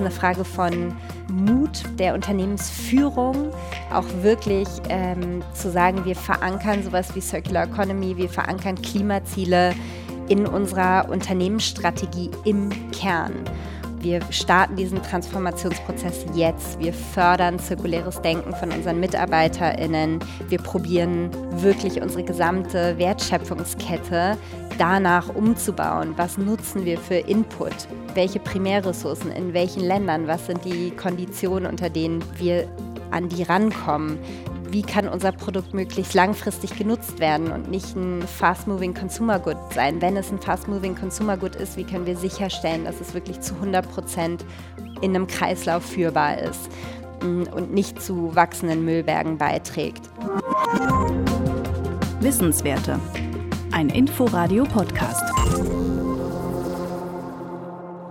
ist eine Frage von Mut der Unternehmensführung, auch wirklich ähm, zu sagen, wir verankern sowas wie Circular Economy, wir verankern Klimaziele in unserer Unternehmensstrategie im Kern. Wir starten diesen Transformationsprozess jetzt. Wir fördern zirkuläres Denken von unseren MitarbeiterInnen. Wir probieren wirklich unsere gesamte Wertschöpfungskette danach umzubauen. Was nutzen wir für Input? Welche Primärressourcen in welchen Ländern? Was sind die Konditionen, unter denen wir an die rankommen? wie kann unser Produkt möglichst langfristig genutzt werden und nicht ein fast-moving Consumer Good sein. Wenn es ein fast-moving Consumer Good ist, wie können wir sicherstellen, dass es wirklich zu 100 Prozent in einem Kreislauf führbar ist mm, und nicht zu wachsenden Müllbergen beiträgt. Wissenswerte. Ein Inforadio-Podcast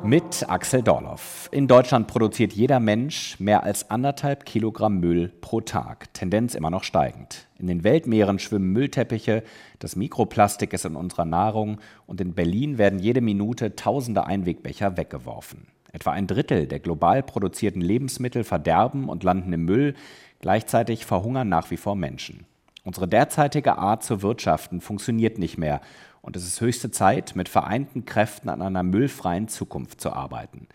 mit Axel Dorloff. In Deutschland produziert jeder Mensch mehr als anderthalb Kilogramm Müll pro Tag, Tendenz immer noch steigend. In den Weltmeeren schwimmen Müllteppiche, das Mikroplastik ist in unserer Nahrung und in Berlin werden jede Minute tausende Einwegbecher weggeworfen. Etwa ein Drittel der global produzierten Lebensmittel verderben und landen im Müll, gleichzeitig verhungern nach wie vor Menschen. Unsere derzeitige Art zu wirtschaften funktioniert nicht mehr und es ist höchste Zeit, mit vereinten Kräften an einer müllfreien Zukunft zu arbeiten.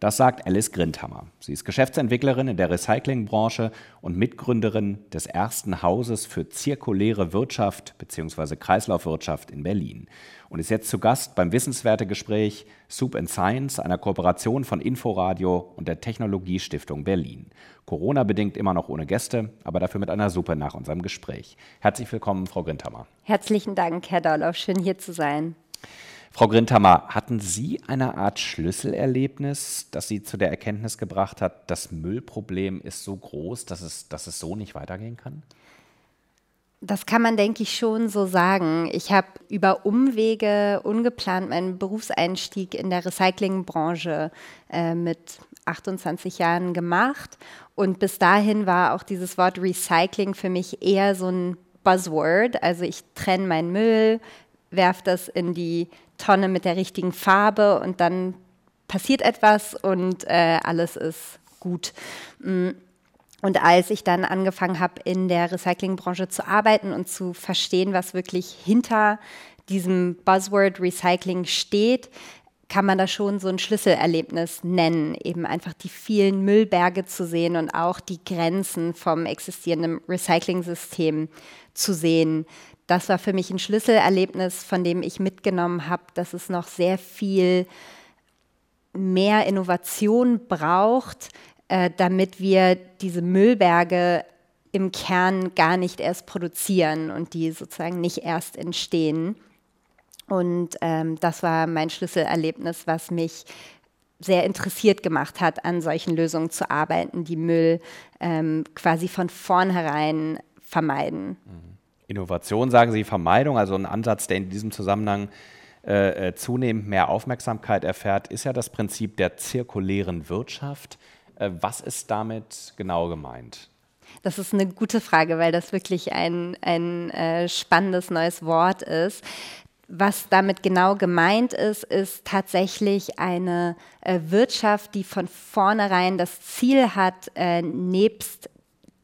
Das sagt Alice Grindhammer. Sie ist Geschäftsentwicklerin in der Recyclingbranche und Mitgründerin des ersten Hauses für zirkuläre Wirtschaft bzw. Kreislaufwirtschaft in Berlin und ist jetzt zu Gast beim Wissenswertegespräch Soup and Science, einer Kooperation von Inforadio und der Technologiestiftung Berlin. Corona bedingt immer noch ohne Gäste, aber dafür mit einer Suppe nach unserem Gespräch. Herzlich willkommen, Frau Grindhammer. Herzlichen Dank, Herr Dorloff. Schön hier zu sein. Frau Grindhammer, hatten Sie eine Art Schlüsselerlebnis, das Sie zu der Erkenntnis gebracht hat, das Müllproblem ist so groß, dass es, dass es so nicht weitergehen kann? Das kann man, denke ich, schon so sagen. Ich habe über Umwege ungeplant meinen Berufseinstieg in der Recyclingbranche äh, mit 28 Jahren gemacht. Und bis dahin war auch dieses Wort Recycling für mich eher so ein Buzzword. Also ich trenne meinen Müll, werfe das in die Tonne mit der richtigen Farbe und dann passiert etwas und äh, alles ist gut. Mm. Und als ich dann angefangen habe, in der Recyclingbranche zu arbeiten und zu verstehen, was wirklich hinter diesem Buzzword Recycling steht, kann man da schon so ein Schlüsselerlebnis nennen, eben einfach die vielen Müllberge zu sehen und auch die Grenzen vom existierenden Recycling-System zu sehen das war für mich ein Schlüsselerlebnis, von dem ich mitgenommen habe, dass es noch sehr viel mehr Innovation braucht, äh, damit wir diese Müllberge im Kern gar nicht erst produzieren und die sozusagen nicht erst entstehen. Und ähm, das war mein Schlüsselerlebnis, was mich sehr interessiert gemacht hat, an solchen Lösungen zu arbeiten, die Müll ähm, quasi von vornherein vermeiden. Mhm. Innovation, sagen Sie, Vermeidung, also ein Ansatz, der in diesem Zusammenhang äh, äh, zunehmend mehr Aufmerksamkeit erfährt, ist ja das Prinzip der zirkulären Wirtschaft. Äh, was ist damit genau gemeint? Das ist eine gute Frage, weil das wirklich ein, ein äh, spannendes neues Wort ist. Was damit genau gemeint ist, ist tatsächlich eine äh, Wirtschaft, die von vornherein das Ziel hat, äh, nebst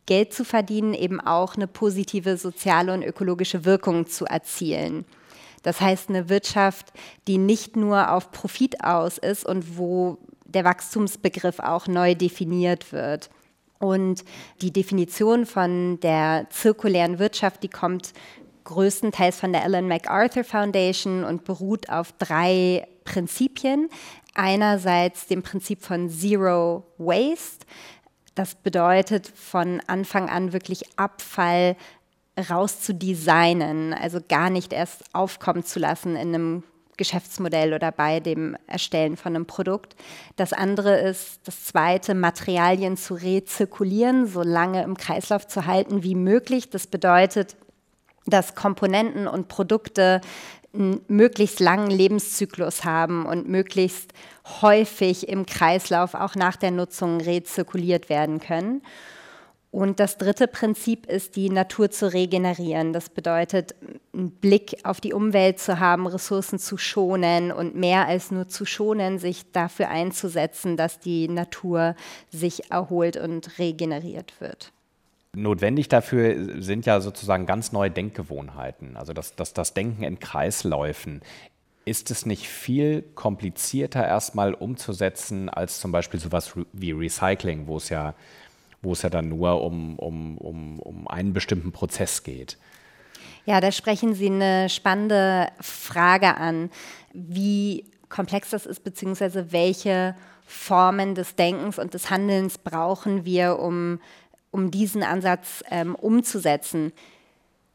Geld zu verdienen, eben auch eine positive soziale und ökologische Wirkung zu erzielen. Das heißt, eine Wirtschaft, die nicht nur auf Profit aus ist und wo der Wachstumsbegriff auch neu definiert wird. Und die Definition von der zirkulären Wirtschaft, die kommt größtenteils von der Ellen MacArthur Foundation und beruht auf drei Prinzipien. Einerseits dem Prinzip von Zero Waste, das bedeutet von Anfang an wirklich Abfall raus zu designen, also gar nicht erst aufkommen zu lassen in einem Geschäftsmodell oder bei dem Erstellen von einem Produkt. Das andere ist, das zweite, Materialien zu rezirkulieren, so lange im Kreislauf zu halten wie möglich. Das bedeutet, dass Komponenten und Produkte einen möglichst langen Lebenszyklus haben und möglichst häufig im Kreislauf auch nach der Nutzung rezirkuliert werden können. Und das dritte Prinzip ist, die Natur zu regenerieren. Das bedeutet, einen Blick auf die Umwelt zu haben, Ressourcen zu schonen und mehr als nur zu schonen, sich dafür einzusetzen, dass die Natur sich erholt und regeneriert wird. Notwendig dafür sind ja sozusagen ganz neue Denkgewohnheiten, also das, das, das Denken in Kreisläufen. Ist es nicht viel komplizierter erstmal umzusetzen als zum Beispiel sowas wie Recycling, wo es ja wo es ja dann nur um, um, um, um einen bestimmten Prozess geht. Ja, da sprechen Sie eine spannende Frage an, wie komplex das ist, beziehungsweise welche Formen des Denkens und des Handelns brauchen wir, um, um diesen Ansatz ähm, umzusetzen.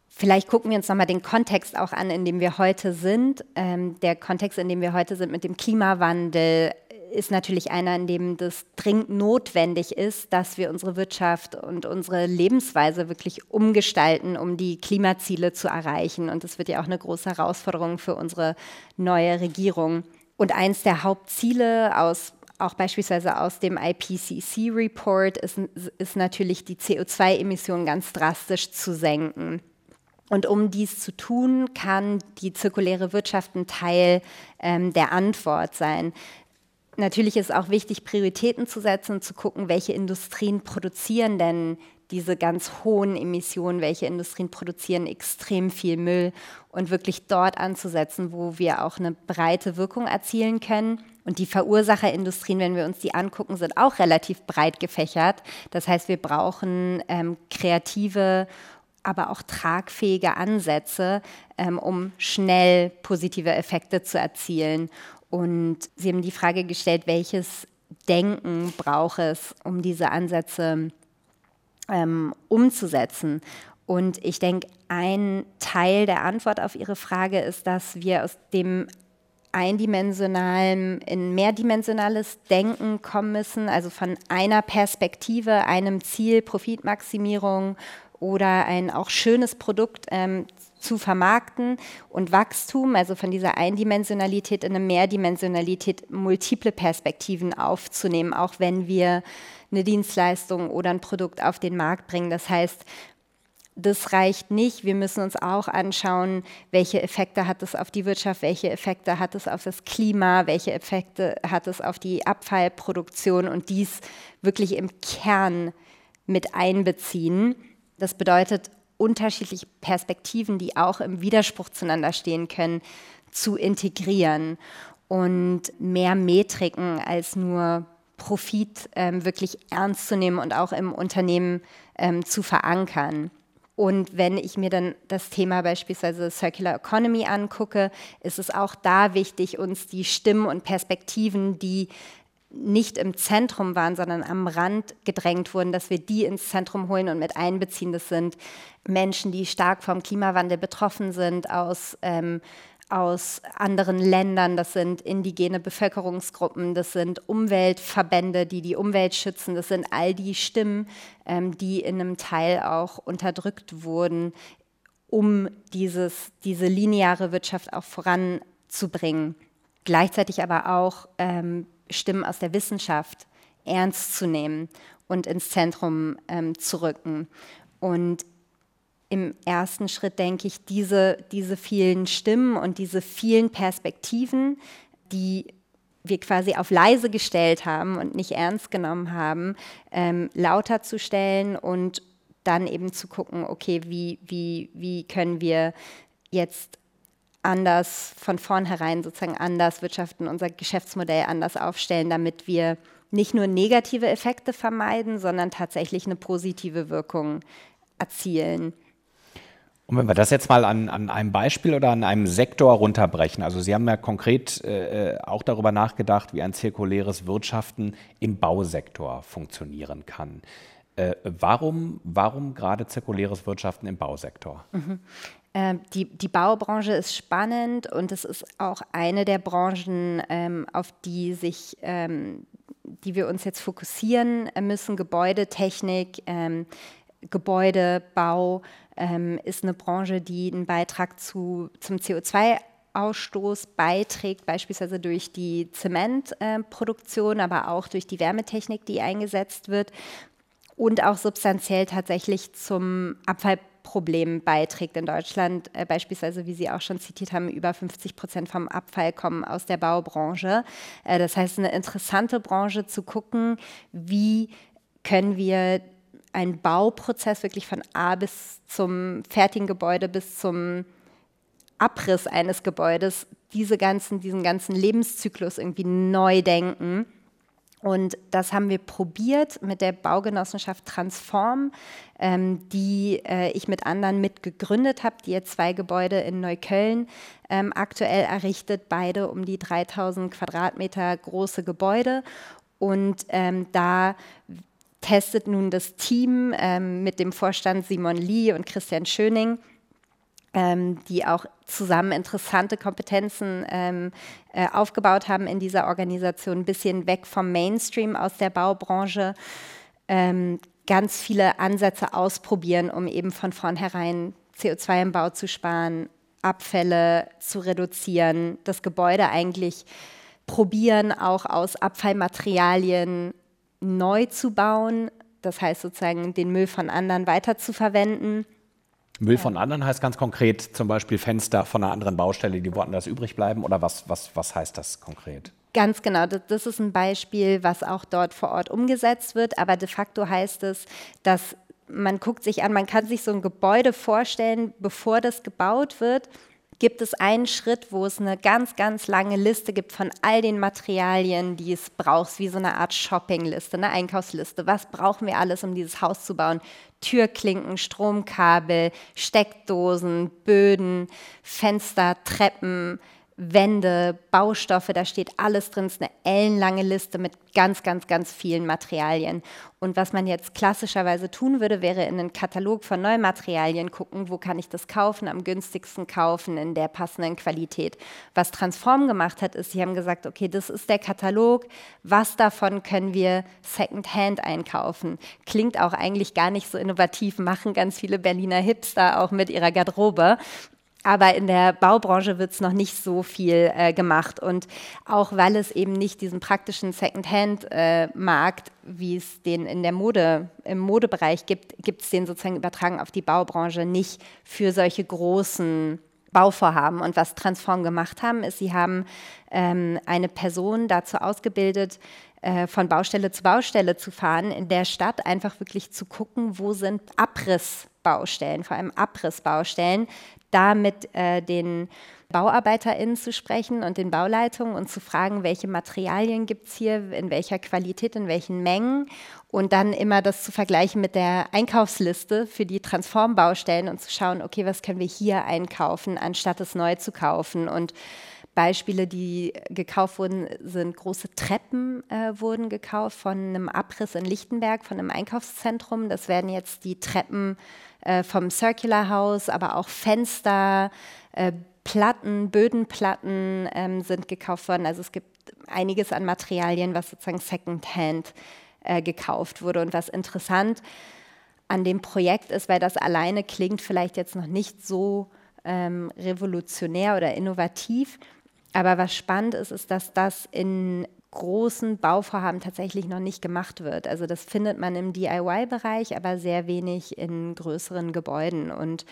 Vielleicht gucken wir uns nochmal den Kontext auch an, in dem wir heute sind. Ähm, der Kontext, in dem wir heute sind mit dem Klimawandel, ist natürlich einer, in dem das dringend notwendig ist, dass wir unsere Wirtschaft und unsere Lebensweise wirklich umgestalten, um die Klimaziele zu erreichen. Und das wird ja auch eine große Herausforderung für unsere neue Regierung. Und eins der Hauptziele aus auch beispielsweise aus dem IPCC-Report ist, ist natürlich die CO2-Emissionen ganz drastisch zu senken. Und um dies zu tun, kann die zirkuläre Wirtschaft ein Teil ähm, der Antwort sein. Natürlich ist auch wichtig, Prioritäten zu setzen und zu gucken, welche Industrien produzieren denn diese ganz hohen Emissionen, welche Industrien produzieren extrem viel Müll und wirklich dort anzusetzen, wo wir auch eine breite Wirkung erzielen können. Und die Verursacherindustrien, wenn wir uns die angucken, sind auch relativ breit gefächert. Das heißt, wir brauchen ähm, kreative aber auch tragfähige Ansätze, ähm, um schnell positive Effekte zu erzielen. Und Sie haben die Frage gestellt, welches Denken braucht es, um diese Ansätze ähm, umzusetzen. Und ich denke, ein Teil der Antwort auf Ihre Frage ist, dass wir aus dem eindimensionalen in mehrdimensionales Denken kommen müssen, also von einer Perspektive, einem Ziel, Profitmaximierung oder ein auch schönes Produkt ähm, zu vermarkten und Wachstum, also von dieser Eindimensionalität in eine Mehrdimensionalität, multiple Perspektiven aufzunehmen, auch wenn wir eine Dienstleistung oder ein Produkt auf den Markt bringen. Das heißt, das reicht nicht. Wir müssen uns auch anschauen, welche Effekte hat es auf die Wirtschaft, welche Effekte hat es auf das Klima, welche Effekte hat es auf die Abfallproduktion und dies wirklich im Kern mit einbeziehen. Das bedeutet, unterschiedliche Perspektiven, die auch im Widerspruch zueinander stehen können, zu integrieren und mehr Metriken als nur Profit ähm, wirklich ernst zu nehmen und auch im Unternehmen ähm, zu verankern. Und wenn ich mir dann das Thema beispielsweise Circular Economy angucke, ist es auch da wichtig, uns die Stimmen und Perspektiven, die nicht im Zentrum waren, sondern am Rand gedrängt wurden, dass wir die ins Zentrum holen und mit einbeziehen. Das sind Menschen, die stark vom Klimawandel betroffen sind, aus, ähm, aus anderen Ländern, das sind indigene Bevölkerungsgruppen, das sind Umweltverbände, die die Umwelt schützen, das sind all die Stimmen, ähm, die in einem Teil auch unterdrückt wurden, um dieses, diese lineare Wirtschaft auch voranzubringen. Gleichzeitig aber auch ähm, Stimmen aus der Wissenschaft ernst zu nehmen und ins Zentrum ähm, zu rücken. Und im ersten Schritt denke ich, diese, diese vielen Stimmen und diese vielen Perspektiven, die wir quasi auf leise gestellt haben und nicht ernst genommen haben, ähm, lauter zu stellen und dann eben zu gucken, okay, wie, wie, wie können wir jetzt anders von vornherein sozusagen anders wirtschaften, unser Geschäftsmodell anders aufstellen, damit wir nicht nur negative Effekte vermeiden, sondern tatsächlich eine positive Wirkung erzielen. Und wenn wir das jetzt mal an, an einem Beispiel oder an einem Sektor runterbrechen, also Sie haben ja konkret äh, auch darüber nachgedacht, wie ein zirkuläres Wirtschaften im Bausektor funktionieren kann. Äh, warum, warum gerade zirkuläres Wirtschaften im Bausektor? Mhm. Ähm, die, die Baubranche ist spannend und es ist auch eine der Branchen, ähm, auf die sich, ähm, die wir uns jetzt fokussieren müssen. Gebäudetechnik, ähm, Gebäudebau ähm, ist eine Branche, die einen Beitrag zu, zum CO2 Ausstoß beiträgt, beispielsweise durch die Zementproduktion, äh, aber auch durch die Wärmetechnik, die eingesetzt wird. und auch substanziell tatsächlich zum Abfallproblem beiträgt in Deutschland. Äh, beispielsweise, wie Sie auch schon zitiert haben, über 50 Prozent vom Abfall kommen aus der Baubranche. Äh, das heißt, eine interessante Branche zu gucken, wie können wir einen Bauprozess wirklich von A bis zum fertigen Gebäude bis zum Abriss eines Gebäudes diese ganzen, diesen ganzen Lebenszyklus irgendwie neu denken und das haben wir probiert mit der Baugenossenschaft Transform, ähm, die äh, ich mit anderen mitgegründet habe, die jetzt zwei Gebäude in Neukölln ähm, aktuell errichtet, beide um die 3000 Quadratmeter große Gebäude. Und ähm, da testet nun das Team ähm, mit dem Vorstand Simon Lee und Christian Schöning ähm, die auch zusammen interessante Kompetenzen ähm, äh, aufgebaut haben in dieser Organisation, ein bisschen weg vom Mainstream aus der Baubranche, ähm, ganz viele Ansätze ausprobieren, um eben von vornherein CO2 im Bau zu sparen, Abfälle zu reduzieren, das Gebäude eigentlich probieren, auch aus Abfallmaterialien neu zu bauen, das heißt sozusagen den Müll von anderen weiterzuverwenden Müll von anderen heißt ganz konkret zum Beispiel Fenster von einer anderen Baustelle, die woanders übrig bleiben oder was, was, was heißt das konkret? Ganz genau, das ist ein Beispiel, was auch dort vor Ort umgesetzt wird, aber de facto heißt es, dass man guckt sich an, man kann sich so ein Gebäude vorstellen, bevor das gebaut wird gibt es einen Schritt, wo es eine ganz, ganz lange Liste gibt von all den Materialien, die es braucht, wie so eine Art Shoppingliste, eine Einkaufsliste. Was brauchen wir alles, um dieses Haus zu bauen? Türklinken, Stromkabel, Steckdosen, Böden, Fenster, Treppen, Wände, Baustoffe, da steht alles drin. Es ist eine ellenlange Liste mit ganz, ganz, ganz vielen Materialien. Und was man jetzt klassischerweise tun würde, wäre in einen Katalog von Neumaterialien gucken, wo kann ich das kaufen, am günstigsten kaufen, in der passenden Qualität. Was Transform gemacht hat, ist, sie haben gesagt, okay, das ist der Katalog, was davon können wir Secondhand einkaufen. Klingt auch eigentlich gar nicht so innovativ, machen ganz viele Berliner Hipster auch mit ihrer Garderobe. Aber in der Baubranche wird es noch nicht so viel äh, gemacht. Und auch weil es eben nicht diesen praktischen Secondhand-Markt, äh, wie es den in der Mode, im Modebereich gibt, gibt es den sozusagen übertragen auf die Baubranche nicht für solche großen Bauvorhaben. Und was Transform gemacht haben, ist, sie haben ähm, eine Person dazu ausgebildet, äh, von Baustelle zu Baustelle zu fahren, in der Stadt einfach wirklich zu gucken, wo sind Abrissbaustellen, vor allem Abrissbaustellen, da mit äh, den BauarbeiterInnen zu sprechen und den Bauleitungen und zu fragen, welche Materialien gibt es hier, in welcher Qualität, in welchen Mengen und dann immer das zu vergleichen mit der Einkaufsliste für die Transformbaustellen und zu schauen, okay, was können wir hier einkaufen, anstatt es neu zu kaufen und Beispiele, die gekauft wurden, sind große Treppen äh, wurden gekauft von einem Abriss in Lichtenberg, von einem Einkaufszentrum. Das werden jetzt die Treppen äh, vom Circular House, aber auch Fenster, äh, Platten, Bödenplatten ähm, sind gekauft worden. Also es gibt einiges an Materialien, was sozusagen Secondhand äh, gekauft wurde. Und was interessant an dem Projekt ist, weil das alleine klingt vielleicht jetzt noch nicht so ähm, revolutionär oder innovativ, aber was spannend ist, ist, dass das in großen Bauvorhaben tatsächlich noch nicht gemacht wird. Also das findet man im DIY-Bereich, aber sehr wenig in größeren Gebäuden. Und,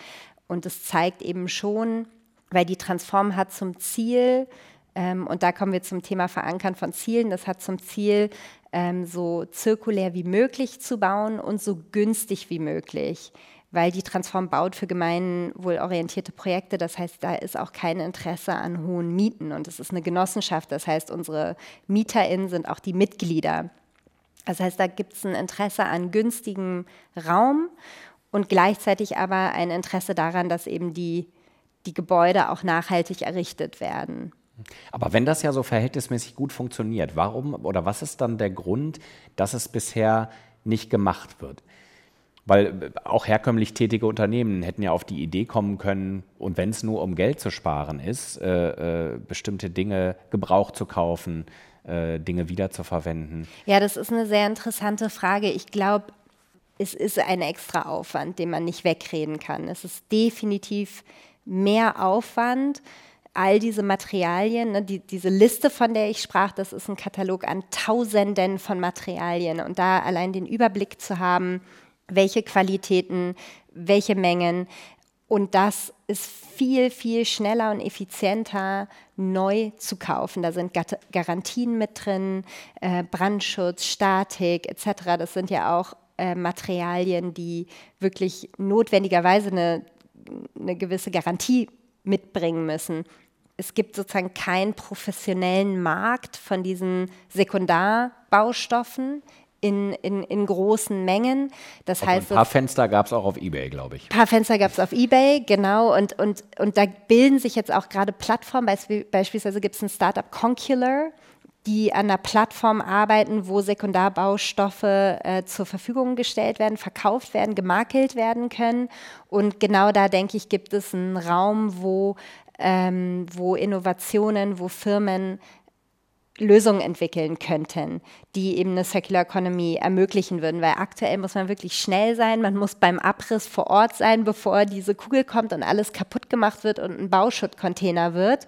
und es zeigt eben schon, weil die Transform hat zum Ziel, ähm, und da kommen wir zum Thema Verankern von Zielen, das hat zum Ziel, ähm, so zirkulär wie möglich zu bauen und so günstig wie möglich weil die Transform baut für gemeinwohlorientierte Projekte. Das heißt, da ist auch kein Interesse an hohen Mieten und es ist eine Genossenschaft. Das heißt, unsere MieterInnen sind auch die Mitglieder. Das heißt, da gibt es ein Interesse an günstigem Raum und gleichzeitig aber ein Interesse daran, dass eben die, die Gebäude auch nachhaltig errichtet werden. Aber wenn das ja so verhältnismäßig gut funktioniert, warum oder was ist dann der Grund, dass es bisher nicht gemacht wird? Weil äh, auch herkömmlich tätige Unternehmen hätten ja auf die Idee kommen können, und wenn es nur um Geld zu sparen ist, äh, äh, bestimmte Dinge Gebrauch zu kaufen, äh, Dinge wiederzuverwenden. Ja, das ist eine sehr interessante Frage. Ich glaube, es ist ein extra Aufwand, den man nicht wegreden kann. Es ist definitiv mehr Aufwand all diese Materialien, ne, die, diese Liste, von der ich sprach, das ist ein Katalog an Tausenden von Materialien. Und da allein den Überblick zu haben, welche Qualitäten, welche Mengen. Und das ist viel, viel schneller und effizienter neu zu kaufen. Da sind Garantien mit drin, äh, Brandschutz, Statik etc. Das sind ja auch äh, Materialien, die wirklich notwendigerweise eine, eine gewisse Garantie mitbringen müssen. Es gibt sozusagen keinen professionellen Markt von diesen Sekundarbaustoffen in, in, in großen Mengen. Das also heißt, ein paar Fenster gab es auch auf Ebay, glaube ich. Ein paar Fenster gab es auf Ebay, genau. Und, und, und da bilden sich jetzt auch gerade Plattformen. Beispielsweise gibt es ein Startup Concular, die an einer Plattform arbeiten, wo Sekundarbaustoffe äh, zur Verfügung gestellt werden, verkauft werden, gemakelt werden können. Und genau da, denke ich, gibt es einen Raum, wo, ähm, wo Innovationen, wo Firmen Lösungen entwickeln könnten, die eben eine Circular Economy ermöglichen würden. Weil aktuell muss man wirklich schnell sein, man muss beim Abriss vor Ort sein, bevor diese Kugel kommt und alles kaputt gemacht wird und ein Bauschuttcontainer wird.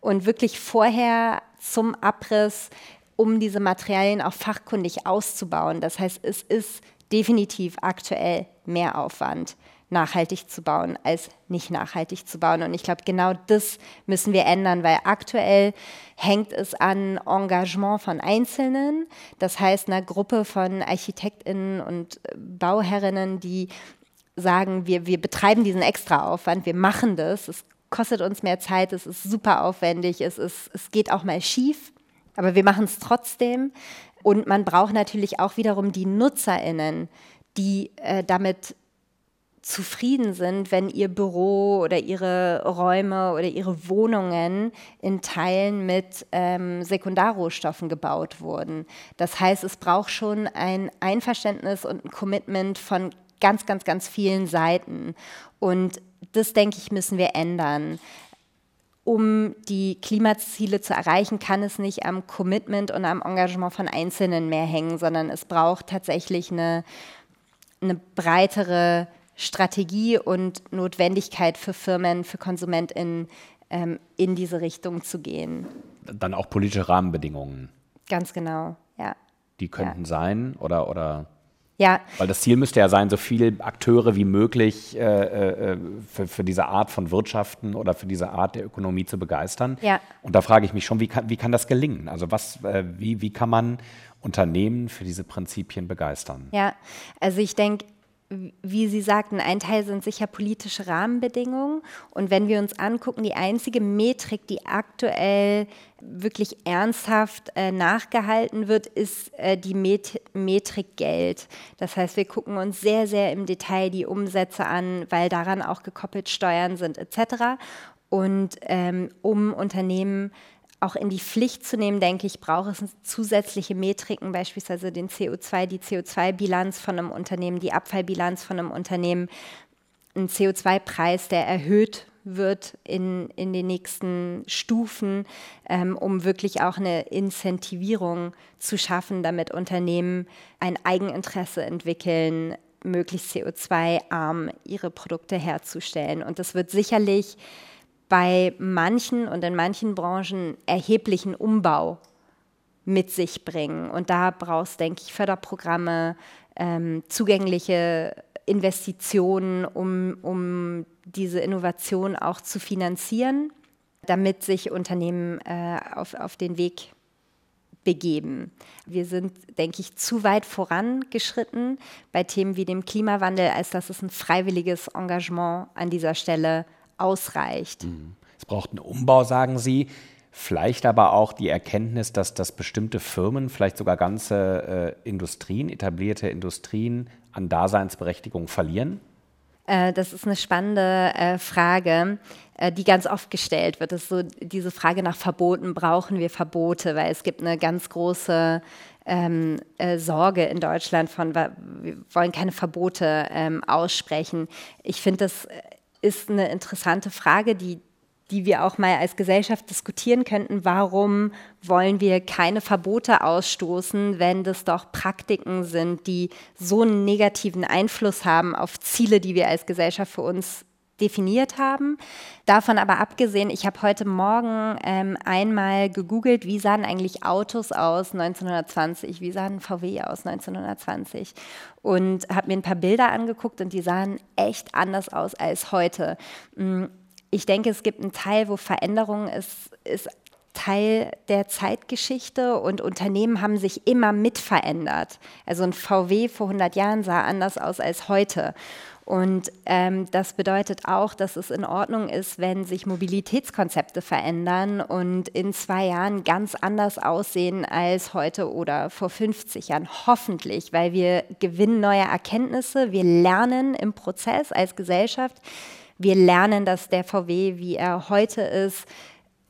Und wirklich vorher zum Abriss, um diese Materialien auch fachkundig auszubauen. Das heißt, es ist definitiv aktuell mehr Aufwand nachhaltig zu bauen, als nicht nachhaltig zu bauen. Und ich glaube, genau das müssen wir ändern, weil aktuell hängt es an Engagement von Einzelnen, das heißt einer Gruppe von Architektinnen und Bauherrinnen, die sagen, wir, wir betreiben diesen Extraaufwand, wir machen das, es kostet uns mehr Zeit, es ist super aufwendig, es, ist, es geht auch mal schief, aber wir machen es trotzdem. Und man braucht natürlich auch wiederum die NutzerInnen, die äh, damit zufrieden sind, wenn ihr Büro oder ihre Räume oder ihre Wohnungen in Teilen mit ähm, Sekundarrohstoffen gebaut wurden. Das heißt, es braucht schon ein Einverständnis und ein Commitment von ganz, ganz, ganz vielen Seiten. Und das, denke ich, müssen wir ändern. Um die Klimaziele zu erreichen, kann es nicht am Commitment und am Engagement von Einzelnen mehr hängen, sondern es braucht tatsächlich eine, eine breitere Strategie und Notwendigkeit für Firmen, für KonsumentInnen ähm, in diese Richtung zu gehen. Dann auch politische Rahmenbedingungen. Ganz genau, ja. Die könnten ja. sein oder, oder ja. Weil das Ziel müsste ja sein, so viele Akteure wie möglich äh, äh, für, für, diese Art von Wirtschaften oder für diese Art der Ökonomie zu begeistern. Ja. Und da frage ich mich schon, wie kann, wie kann das gelingen? Also was, äh, wie, wie kann man Unternehmen für diese Prinzipien begeistern? Ja, also ich denke, wie Sie sagten, ein Teil sind sicher politische Rahmenbedingungen. Und wenn wir uns angucken, die einzige Metrik, die aktuell wirklich ernsthaft äh, nachgehalten wird, ist äh, die Met Metrik Geld. Das heißt, wir gucken uns sehr, sehr im Detail die Umsätze an, weil daran auch gekoppelt Steuern sind etc. Und ähm, um Unternehmen auch in die Pflicht zu nehmen, denke ich, braucht es zusätzliche Metriken, beispielsweise den CO2, die CO2-Bilanz von einem Unternehmen, die Abfallbilanz von einem Unternehmen, ein CO2-Preis, der erhöht wird in, in den nächsten Stufen, ähm, um wirklich auch eine Incentivierung zu schaffen, damit Unternehmen ein Eigeninteresse entwickeln, möglichst CO2-arm ihre Produkte herzustellen. Und das wird sicherlich bei manchen und in manchen Branchen erheblichen Umbau mit sich bringen. Und da brauchst, denke ich, Förderprogramme, ähm, zugängliche Investitionen, um, um diese Innovation auch zu finanzieren, damit sich Unternehmen äh, auf, auf den Weg begeben. Wir sind, denke ich, zu weit vorangeschritten bei Themen wie dem Klimawandel, als dass es ein freiwilliges Engagement an dieser Stelle ausreicht. Mhm. Es braucht einen Umbau, sagen Sie. Vielleicht aber auch die Erkenntnis, dass, dass bestimmte Firmen, vielleicht sogar ganze äh, Industrien, etablierte Industrien an Daseinsberechtigung verlieren? Äh, das ist eine spannende äh, Frage, äh, die ganz oft gestellt wird. Das ist so diese Frage nach Verboten. Brauchen wir Verbote? Weil es gibt eine ganz große ähm, äh, Sorge in Deutschland von, wir wollen keine Verbote ähm, aussprechen. Ich finde, das ist eine interessante Frage, die, die wir auch mal als Gesellschaft diskutieren könnten. Warum wollen wir keine Verbote ausstoßen, wenn das doch Praktiken sind, die so einen negativen Einfluss haben auf Ziele, die wir als Gesellschaft für uns definiert haben. Davon aber abgesehen, ich habe heute Morgen ähm, einmal gegoogelt, wie sahen eigentlich Autos aus 1920, wie sahen VW aus 1920 und habe mir ein paar Bilder angeguckt und die sahen echt anders aus als heute. Mm, ich denke, es gibt einen Teil, wo Veränderung ist, ist Teil der Zeitgeschichte und Unternehmen haben sich immer mit verändert. Also ein VW vor 100 Jahren sah anders aus als heute. Und ähm, das bedeutet auch, dass es in Ordnung ist, wenn sich Mobilitätskonzepte verändern und in zwei Jahren ganz anders aussehen als heute oder vor 50 Jahren. Hoffentlich, weil wir gewinnen neue Erkenntnisse, wir lernen im Prozess als Gesellschaft, wir lernen, dass der VW, wie er heute ist,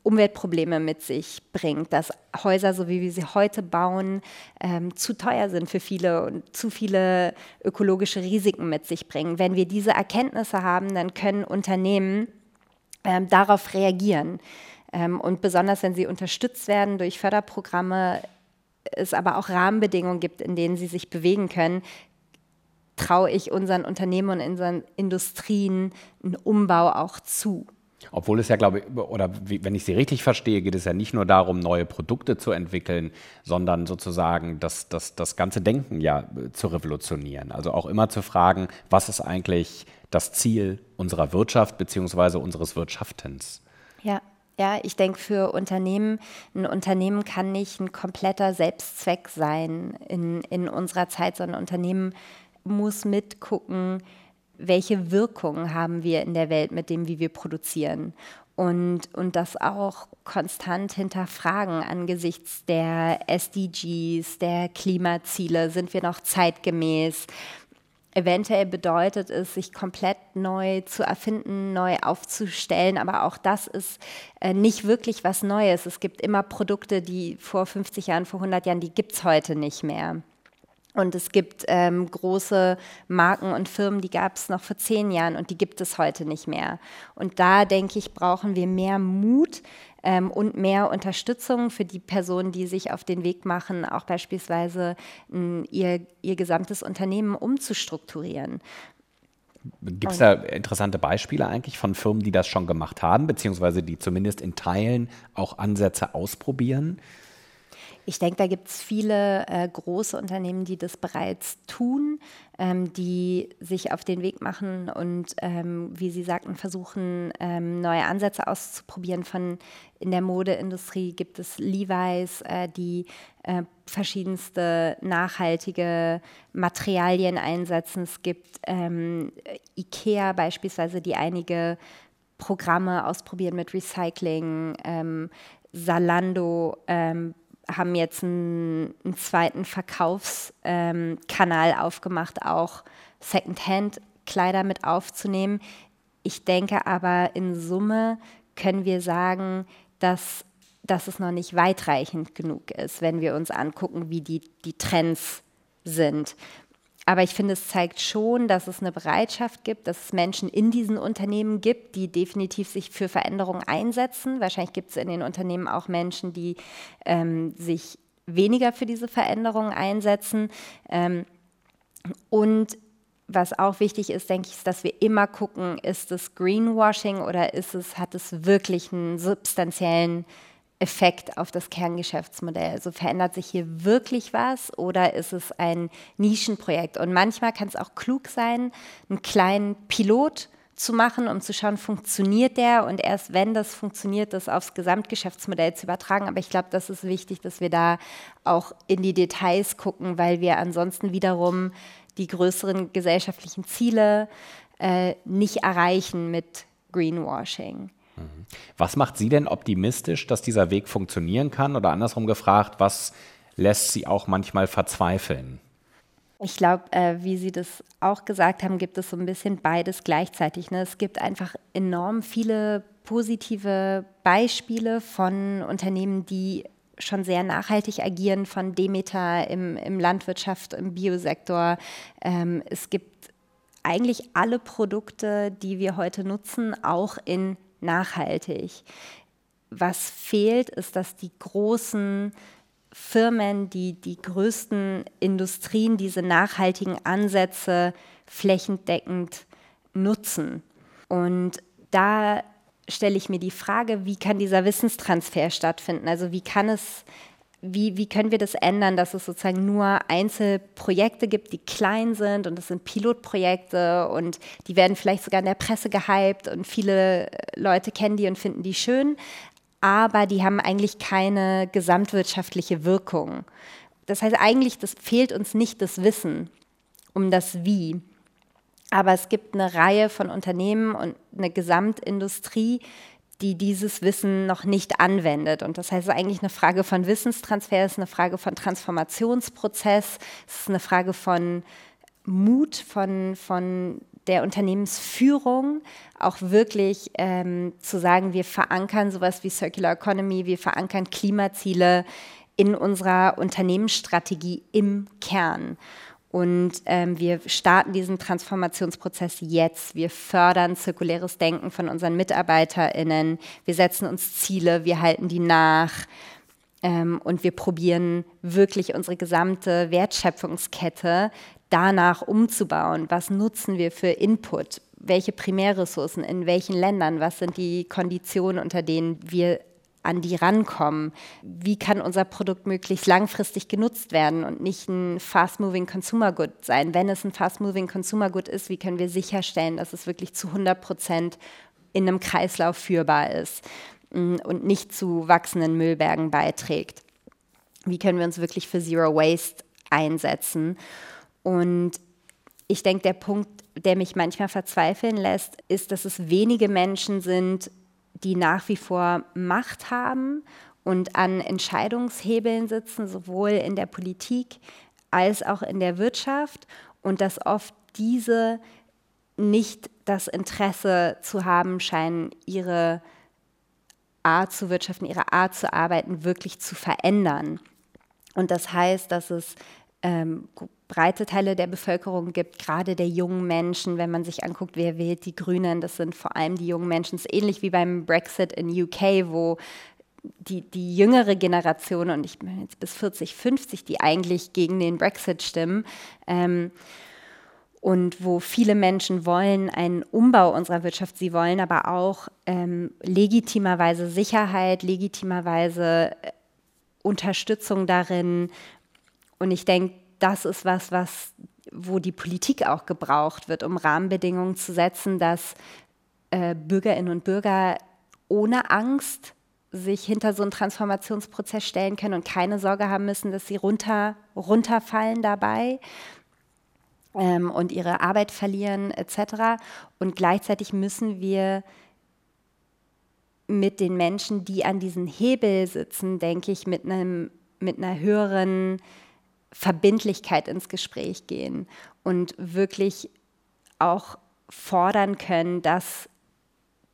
Umweltprobleme mit sich bringt, dass Häuser, so wie wir sie heute bauen, ähm, zu teuer sind für viele und zu viele ökologische Risiken mit sich bringen. Wenn wir diese Erkenntnisse haben, dann können Unternehmen ähm, darauf reagieren. Ähm, und besonders wenn sie unterstützt werden durch Förderprogramme, es aber auch Rahmenbedingungen gibt, in denen sie sich bewegen können, traue ich unseren Unternehmen und unseren Industrien einen Umbau auch zu. Obwohl es ja, glaube ich, oder wenn ich Sie richtig verstehe, geht es ja nicht nur darum, neue Produkte zu entwickeln, sondern sozusagen das, das, das ganze Denken ja äh, zu revolutionieren. Also auch immer zu fragen, was ist eigentlich das Ziel unserer Wirtschaft bzw. unseres Wirtschaftens? Ja. Ja, ich denke für Unternehmen, ein Unternehmen kann nicht ein kompletter Selbstzweck sein in, in unserer Zeit, sondern ein Unternehmen muss mitgucken, welche Wirkung haben wir in der Welt mit dem, wie wir produzieren. Und, und das auch konstant hinterfragen angesichts der SDGs, der Klimaziele. Sind wir noch zeitgemäß? Eventuell bedeutet es, sich komplett neu zu erfinden, neu aufzustellen, aber auch das ist äh, nicht wirklich was Neues. Es gibt immer Produkte, die vor 50 Jahren, vor 100 Jahren, die gibt es heute nicht mehr. Und es gibt ähm, große Marken und Firmen, die gab es noch vor zehn Jahren und die gibt es heute nicht mehr. Und da denke ich, brauchen wir mehr Mut ähm, und mehr Unterstützung für die Personen, die sich auf den Weg machen, auch beispielsweise m, ihr, ihr gesamtes Unternehmen umzustrukturieren. Gibt es da interessante Beispiele eigentlich von Firmen, die das schon gemacht haben, beziehungsweise die zumindest in Teilen auch Ansätze ausprobieren? Ich denke, da gibt es viele äh, große Unternehmen, die das bereits tun, ähm, die sich auf den Weg machen und, ähm, wie Sie sagten, versuchen, ähm, neue Ansätze auszuprobieren. Von in der Modeindustrie gibt es Levi's, äh, die äh, verschiedenste nachhaltige Materialien einsetzen. Es gibt ähm, IKEA beispielsweise, die einige Programme ausprobieren mit Recycling. Ähm, Salando ähm, haben jetzt einen, einen zweiten Verkaufskanal ähm, aufgemacht, auch Secondhand-Kleider mit aufzunehmen. Ich denke aber in Summe können wir sagen, dass, dass es noch nicht weitreichend genug ist, wenn wir uns angucken, wie die, die Trends sind. Aber ich finde, es zeigt schon, dass es eine Bereitschaft gibt, dass es Menschen in diesen Unternehmen gibt, die definitiv sich für Veränderungen einsetzen. Wahrscheinlich gibt es in den Unternehmen auch Menschen, die ähm, sich weniger für diese Veränderungen einsetzen. Ähm, und was auch wichtig ist, denke ich, ist, dass wir immer gucken, ist es Greenwashing oder ist es, hat es wirklich einen substanziellen Effekt auf das Kerngeschäftsmodell? Also verändert sich hier wirklich was oder ist es ein Nischenprojekt? Und manchmal kann es auch klug sein, einen kleinen Pilot zu machen, um zu schauen, funktioniert der und erst wenn das funktioniert, das aufs Gesamtgeschäftsmodell zu übertragen. Aber ich glaube, das ist wichtig, dass wir da auch in die Details gucken, weil wir ansonsten wiederum die größeren gesellschaftlichen Ziele äh, nicht erreichen mit Greenwashing. Was macht Sie denn optimistisch, dass dieser Weg funktionieren kann? Oder andersrum gefragt, was lässt Sie auch manchmal verzweifeln? Ich glaube, äh, wie Sie das auch gesagt haben, gibt es so ein bisschen beides gleichzeitig. Ne? Es gibt einfach enorm viele positive Beispiele von Unternehmen, die schon sehr nachhaltig agieren, von Demeter im, im Landwirtschaft, im Biosektor. Ähm, es gibt eigentlich alle Produkte, die wir heute nutzen, auch in nachhaltig. Was fehlt, ist, dass die großen Firmen, die, die größten Industrien diese nachhaltigen Ansätze flächendeckend nutzen. Und da stelle ich mir die Frage, wie kann dieser Wissenstransfer stattfinden? Also wie kann es wie, wie können wir das ändern, dass es sozusagen nur Einzelprojekte gibt, die klein sind und das sind Pilotprojekte und die werden vielleicht sogar in der Presse gehypt und viele Leute kennen die und finden die schön, aber die haben eigentlich keine gesamtwirtschaftliche Wirkung. Das heißt eigentlich, das fehlt uns nicht das Wissen um das Wie. Aber es gibt eine Reihe von Unternehmen und eine Gesamtindustrie, die dieses Wissen noch nicht anwendet. Und das heißt, es ist eigentlich eine Frage von Wissenstransfer, es ist eine Frage von Transformationsprozess, es ist eine Frage von Mut, von, von der Unternehmensführung, auch wirklich ähm, zu sagen, wir verankern sowas wie Circular Economy, wir verankern Klimaziele in unserer Unternehmensstrategie im Kern. Und ähm, wir starten diesen Transformationsprozess jetzt. Wir fördern zirkuläres Denken von unseren MitarbeiterInnen. Wir setzen uns Ziele, wir halten die nach. Ähm, und wir probieren wirklich unsere gesamte Wertschöpfungskette danach umzubauen. Was nutzen wir für Input? Welche Primärressourcen in welchen Ländern? Was sind die Konditionen, unter denen wir an die rankommen. Wie kann unser Produkt möglichst langfristig genutzt werden und nicht ein fast-moving Consumer Good sein? Wenn es ein fast-moving Consumer Good ist, wie können wir sicherstellen, dass es wirklich zu 100 Prozent in einem Kreislauf führbar ist mm, und nicht zu wachsenden Müllbergen beiträgt? Wie können wir uns wirklich für Zero Waste einsetzen? Und ich denke, der Punkt, der mich manchmal verzweifeln lässt, ist, dass es wenige Menschen sind, die nach wie vor Macht haben und an Entscheidungshebeln sitzen, sowohl in der Politik als auch in der Wirtschaft und dass oft diese nicht das Interesse zu haben scheinen, ihre Art zu wirtschaften, ihre Art zu arbeiten wirklich zu verändern. Und das heißt, dass es ähm, breite Teile der Bevölkerung gibt, gerade der jungen Menschen, wenn man sich anguckt, wer wählt die Grünen, das sind vor allem die jungen Menschen. Es ist ähnlich wie beim Brexit in UK, wo die, die jüngere Generation, und ich bin jetzt bis 40, 50, die eigentlich gegen den Brexit stimmen, ähm, und wo viele Menschen wollen einen Umbau unserer Wirtschaft, sie wollen aber auch ähm, legitimerweise Sicherheit, legitimerweise äh, Unterstützung darin. Und ich denke, das ist was, was, wo die Politik auch gebraucht wird, um Rahmenbedingungen zu setzen, dass äh, Bürgerinnen und Bürger ohne Angst sich hinter so einen Transformationsprozess stellen können und keine Sorge haben müssen, dass sie runter, runterfallen dabei ähm, und ihre Arbeit verlieren etc. Und gleichzeitig müssen wir mit den Menschen, die an diesen Hebel sitzen, denke ich, mit, einem, mit einer höheren Verbindlichkeit ins Gespräch gehen und wirklich auch fordern können, dass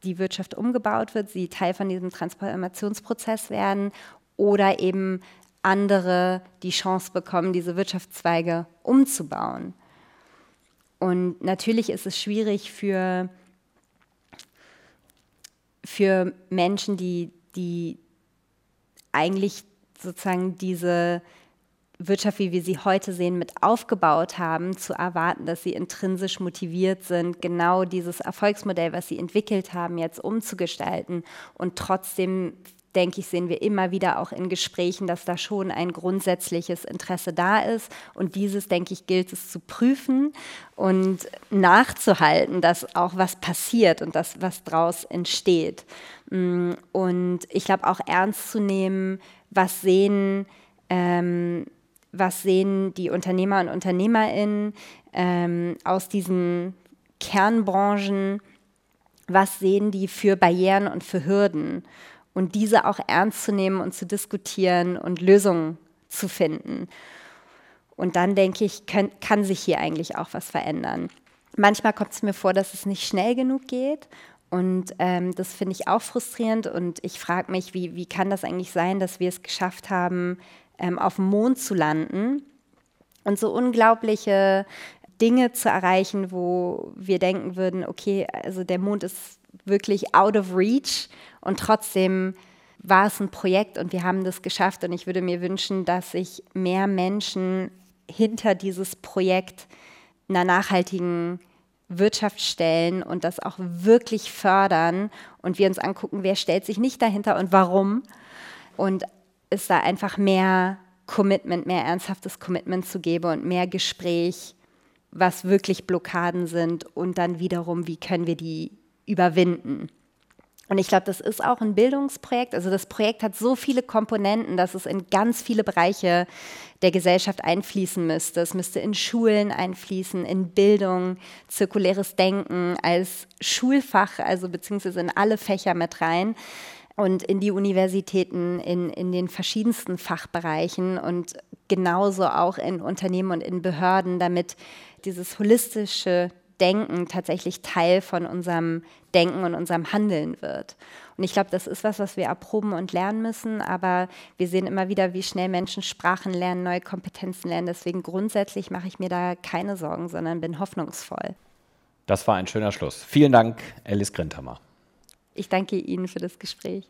die Wirtschaft umgebaut wird, sie Teil von diesem Transformationsprozess werden oder eben andere die Chance bekommen, diese Wirtschaftszweige umzubauen. Und natürlich ist es schwierig für, für Menschen, die, die eigentlich sozusagen diese Wirtschaft, wie wir sie heute sehen, mit aufgebaut haben, zu erwarten, dass sie intrinsisch motiviert sind, genau dieses Erfolgsmodell, was sie entwickelt haben, jetzt umzugestalten. Und trotzdem, denke ich, sehen wir immer wieder auch in Gesprächen, dass da schon ein grundsätzliches Interesse da ist. Und dieses, denke ich, gilt es zu prüfen und nachzuhalten, dass auch was passiert und das, was daraus entsteht. Mm, und ich glaube auch ernst zu nehmen, was sehen, ähm, was sehen die Unternehmer und Unternehmerinnen ähm, aus diesen Kernbranchen, was sehen die für Barrieren und für Hürden und diese auch ernst zu nehmen und zu diskutieren und Lösungen zu finden. Und dann denke ich, kann, kann sich hier eigentlich auch was verändern. Manchmal kommt es mir vor, dass es nicht schnell genug geht und ähm, das finde ich auch frustrierend. Und ich frage mich, wie, wie kann das eigentlich sein, dass wir es geschafft haben, ähm, auf dem Mond zu landen und so unglaubliche Dinge zu erreichen, wo wir denken würden, okay, also der Mond ist wirklich out of reach und trotzdem war es ein Projekt und wir haben das geschafft. Und ich würde mir wünschen, dass sich mehr Menschen hinter dieses Projekt einer nachhaltigen Wirtschaft stellen und das auch wirklich fördern und wir uns angucken, wer stellt sich nicht dahinter und warum. Und es da einfach mehr Commitment, mehr ernsthaftes Commitment zu geben und mehr Gespräch, was wirklich Blockaden sind und dann wiederum, wie können wir die überwinden. Und ich glaube, das ist auch ein Bildungsprojekt. Also das Projekt hat so viele Komponenten, dass es in ganz viele Bereiche der Gesellschaft einfließen müsste. Es müsste in Schulen einfließen, in Bildung, zirkuläres Denken als Schulfach, also beziehungsweise in alle Fächer mit rein und in die Universitäten, in, in den verschiedensten Fachbereichen und genauso auch in Unternehmen und in Behörden, damit dieses holistische Denken tatsächlich Teil von unserem Denken und unserem Handeln wird. Und ich glaube, das ist was, was wir erproben und lernen müssen. Aber wir sehen immer wieder, wie schnell Menschen Sprachen lernen, neue Kompetenzen lernen. Deswegen grundsätzlich mache ich mir da keine Sorgen, sondern bin hoffnungsvoll. Das war ein schöner Schluss. Vielen Dank, Alice Grinthammer. Ich danke Ihnen für das Gespräch.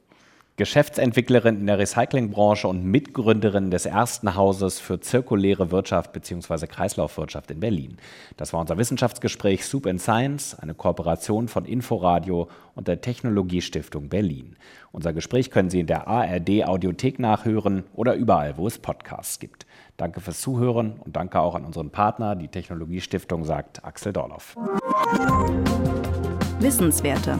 Geschäftsentwicklerin in der Recyclingbranche und Mitgründerin des ersten Hauses für zirkuläre Wirtschaft bzw. Kreislaufwirtschaft in Berlin. Das war unser Wissenschaftsgespräch Soup and Science, eine Kooperation von Inforadio und der Technologiestiftung Berlin. Unser Gespräch können Sie in der ARD Audiothek nachhören oder überall, wo es Podcasts gibt. Danke fürs Zuhören und danke auch an unseren Partner, die Technologiestiftung, sagt Axel Dorloff. Wissenswerte.